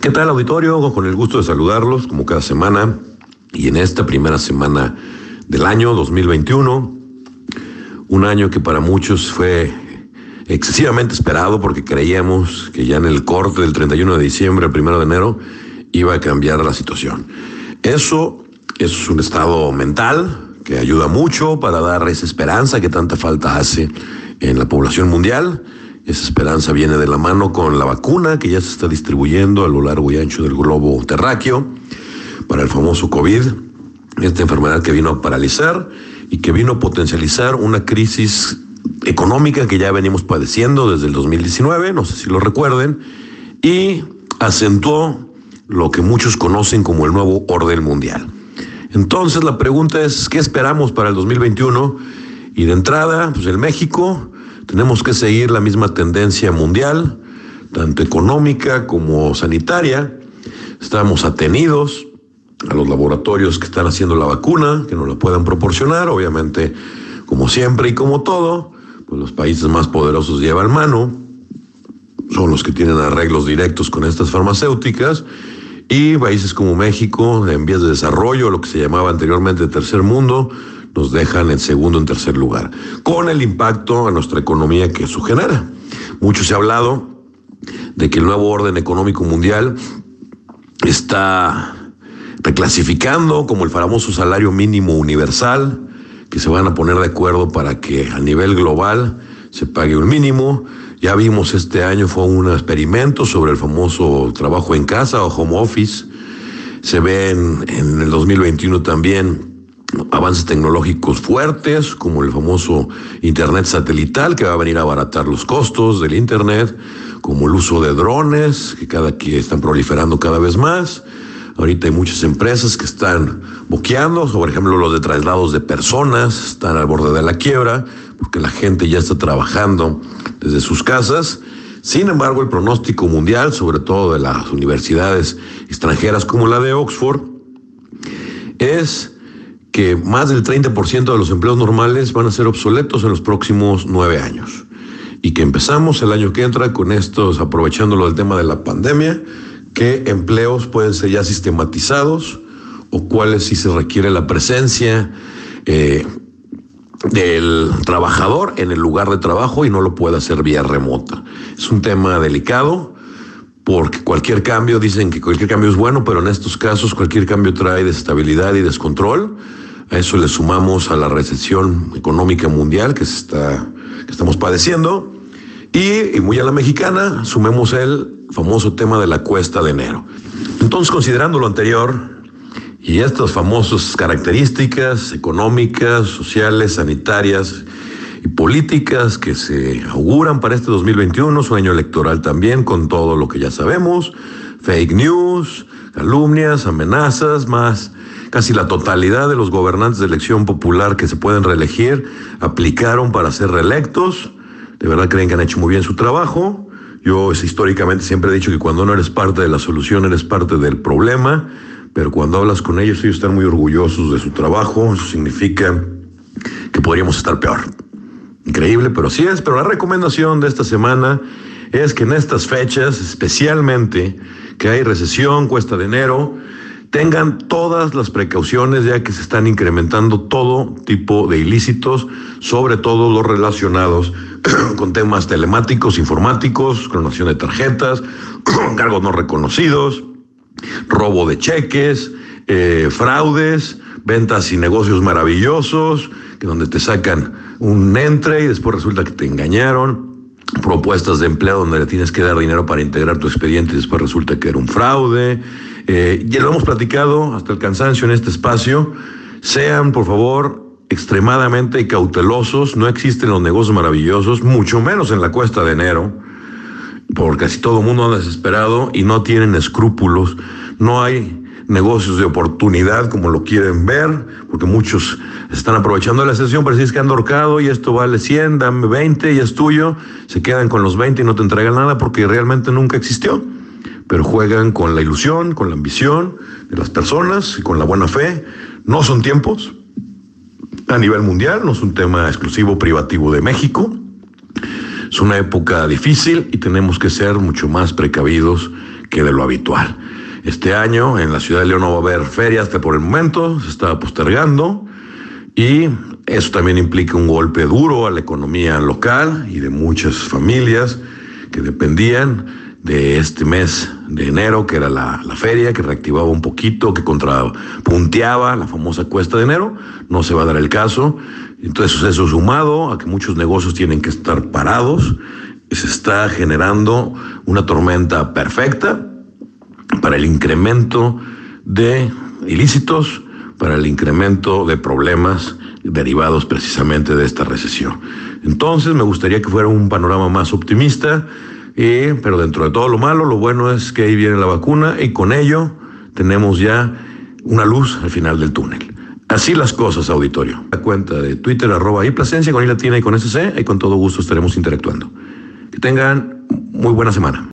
¿Qué tal auditorio? Con el gusto de saludarlos como cada semana y en esta primera semana del año 2021, un año que para muchos fue excesivamente esperado porque creíamos que ya en el corte del 31 de diciembre al 1 de enero iba a cambiar la situación. Eso es un estado mental que ayuda mucho para dar esa esperanza que tanta falta hace en la población mundial. Esa esperanza viene de la mano con la vacuna que ya se está distribuyendo a lo largo y ancho del globo terráqueo para el famoso COVID, esta enfermedad que vino a paralizar y que vino a potencializar una crisis económica que ya venimos padeciendo desde el 2019, no sé si lo recuerden, y acentuó lo que muchos conocen como el nuevo orden mundial. Entonces la pregunta es, ¿qué esperamos para el 2021? Y de entrada, pues en México tenemos que seguir la misma tendencia mundial, tanto económica como sanitaria. Estamos atenidos a los laboratorios que están haciendo la vacuna, que nos la puedan proporcionar, obviamente, como siempre y como todo, pues los países más poderosos llevan mano, son los que tienen arreglos directos con estas farmacéuticas, y países como México, en vías de desarrollo, lo que se llamaba anteriormente tercer mundo, nos dejan en segundo, en tercer lugar, con el impacto a nuestra economía que eso genera. Mucho se ha hablado de que el nuevo orden económico mundial está reclasificando como el famoso salario mínimo universal, que se van a poner de acuerdo para que a nivel global se pague un mínimo. Ya vimos este año fue un experimento sobre el famoso trabajo en casa o home office. Se ven en el 2021 también avances tecnológicos fuertes, como el famoso Internet satelital, que va a venir a abaratar los costos del Internet, como el uso de drones, que cada que están proliferando cada vez más. Ahorita hay muchas empresas que están boqueando, por ejemplo los de traslados de personas, están al borde de la quiebra, porque la gente ya está trabajando desde sus casas. Sin embargo, el pronóstico mundial, sobre todo de las universidades extranjeras como la de Oxford, es que más del 30% de los empleos normales van a ser obsoletos en los próximos nueve años. Y que empezamos el año que entra con estos, aprovechándolo del tema de la pandemia, qué empleos pueden ser ya sistematizados o cuáles si se requiere la presencia eh, del trabajador en el lugar de trabajo y no lo puede hacer vía remota. Es un tema delicado porque cualquier cambio, dicen que cualquier cambio es bueno, pero en estos casos cualquier cambio trae desestabilidad y descontrol. A eso le sumamos a la recesión económica mundial que, está, que estamos padeciendo. Y, y muy a la mexicana, sumemos el famoso tema de la cuesta de enero. Entonces, considerando lo anterior y estas famosas características económicas, sociales, sanitarias y políticas que se auguran para este 2021, su año electoral también, con todo lo que ya sabemos, fake news, calumnias, amenazas, más casi la totalidad de los gobernantes de elección popular que se pueden reelegir aplicaron para ser reelectos. De verdad creen que han hecho muy bien su trajo. Yo históricamente siempre he dicho que cuando no eres parte de la solución, eres parte del problema, pero cuando hablas con ellos, ellos están muy orgullosos de su trabajo, eso significa que podríamos estar peor. Increíble, pero sí es, pero la recomendación de esta semana es que en estas fechas, especialmente que hay recesión, cuesta de enero, tengan todas las precauciones ya que se están incrementando todo tipo de ilícitos, sobre todo los relacionados con temas telemáticos, informáticos, clonación de tarjetas, cargos no reconocidos, robo de cheques, eh, fraudes, ventas y negocios maravillosos, que donde te sacan un entre y después resulta que te engañaron, propuestas de empleo donde le tienes que dar dinero para integrar tu expediente y después resulta que era un fraude, eh, ya lo hemos platicado hasta el cansancio en este espacio. Sean, por favor, extremadamente cautelosos. No existen los negocios maravillosos, mucho menos en la cuesta de enero, porque casi todo el mundo anda desesperado y no tienen escrúpulos. No hay negocios de oportunidad como lo quieren ver, porque muchos están aprovechando la sesión, pero si que han ahorcado y esto vale 100, dame 20 y es tuyo, se quedan con los 20 y no te entregan nada porque realmente nunca existió pero juegan con la ilusión, con la ambición de las personas y con la buena fe. No son tiempos a nivel mundial, no es un tema exclusivo privativo de México. Es una época difícil y tenemos que ser mucho más precavidos que de lo habitual. Este año en la ciudad de León no va a haber ferias que por el momento se está postergando y eso también implica un golpe duro a la economía local y de muchas familias que dependían de este mes de enero, que era la, la, feria, que reactivaba un poquito, que contrapunteaba la famosa cuesta de enero. No se va a dar el caso. Entonces, eso sumado a que muchos negocios tienen que estar parados, se está generando una tormenta perfecta para el incremento de ilícitos, para el incremento de problemas derivados precisamente de esta recesión. Entonces, me gustaría que fuera un panorama más optimista pero dentro de todo lo malo, lo bueno es que ahí viene la vacuna y con ello tenemos ya una luz al final del túnel. Así las cosas, auditorio. La cuenta de Twitter, arroba y Plasencia, con I latina y con SC, y con todo gusto estaremos interactuando. Que tengan muy buena semana.